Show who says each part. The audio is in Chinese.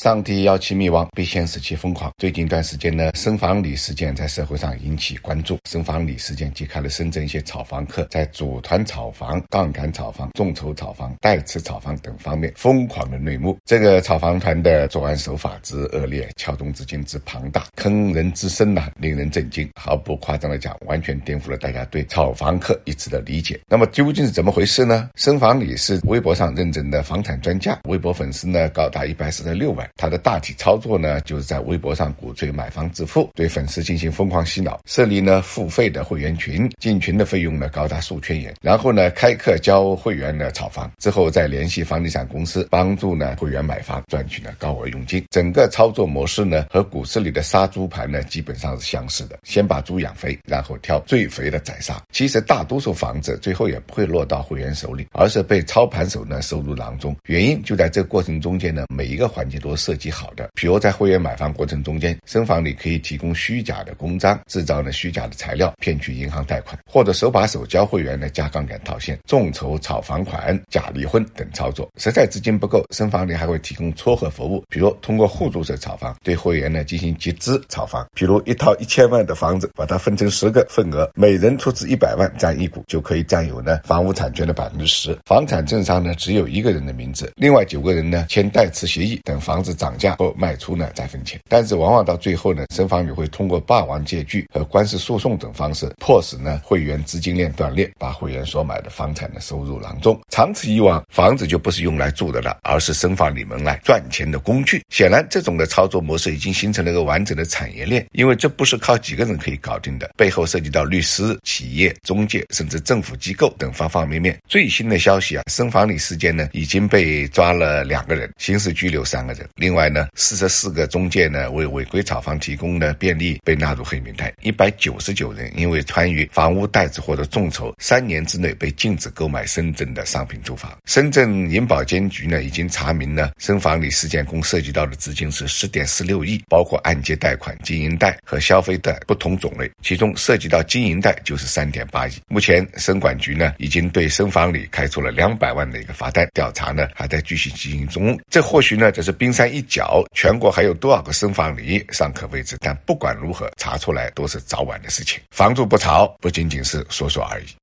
Speaker 1: 上帝要其灭亡，必先使其疯狂。最近一段时间呢，深房里事件在社会上引起关注。深房里事件揭开了深圳一些炒房客在组团炒房、杠杆炒房、众筹炒房、代持炒房等方面疯狂的内幕。这个炒房团的作案手法之恶劣，撬动资金之庞大，坑人之深呐，令人震惊。毫不夸张的讲，完全颠覆了大家对炒房客一直的理解。那么究竟是怎么回事呢？深房里是微博上认证的房产专家，微博粉丝呢高达一百四十六万。他的大体操作呢，就是在微博上鼓吹买房致富，对粉丝进行疯狂洗脑，设立呢付费的会员群，进群的费用呢高达数千元，然后呢开课教会员呢炒房，之后再联系房地产公司帮助呢会员买房，赚取呢高额佣金。整个操作模式呢和股市里的杀猪盘呢基本上是相似的，先把猪养肥，然后挑最肥的宰杀。其实大多数房子最后也不会落到会员手里，而是被操盘手呢收入囊中。原因就在这过程中间呢，每一个环节都都设计。好的，比如在会员买房过程中间，深房里可以提供虚假的公章，制造呢虚假的材料，骗取银行贷款，或者手把手教会员呢加杠杆套现、众筹炒房款、假离婚等操作。实在资金不够，深房里还会提供撮合服务，比如通过互助式炒房对会员呢进行集资炒房，比如一套一千万的房子，把它分成十个份额，每人出资一百万占一股，就可以占有呢房屋产权的百分之十。房产证上呢只有一个人的名字，另外九个人呢签代持协议，等房房子涨。价后卖出呢再分钱，但是往往到最后呢，深房里会通过霸王借据和官司诉讼等方式，迫使呢会员资金链断裂，把会员所买的房产呢收入囊中。长此以往，房子就不是用来住的了，而是深房里门来赚钱的工具。显然，这种的操作模式已经形成了一个完整的产业链，因为这不是靠几个人可以搞定的，背后涉及到律师、企业、中介，甚至政府机构等方方面面。最新的消息啊，深房里事件呢已经被抓了两个人，刑事拘留三个人，另外。呢，四十四个中介呢为违规炒房提供的便利被纳入黑名单，一百九十九人因为参与房屋代持或者众筹，三年之内被禁止购买深圳的商品住房。深圳银保监局呢已经查明了深房里事件共涉及到的资金是十点四六亿，包括按揭贷款、经营贷和消费贷不同种类，其中涉及到经营贷就是三点八亿。目前深管局呢已经对深房里开出了两百万的一个罚单，调查呢还在继续进行中。这或许呢只是冰山山一角。全国还有多少个深房里尚可未知，但不管如何，查出来都是早晚的事情。房住不炒，不仅仅是说说而已。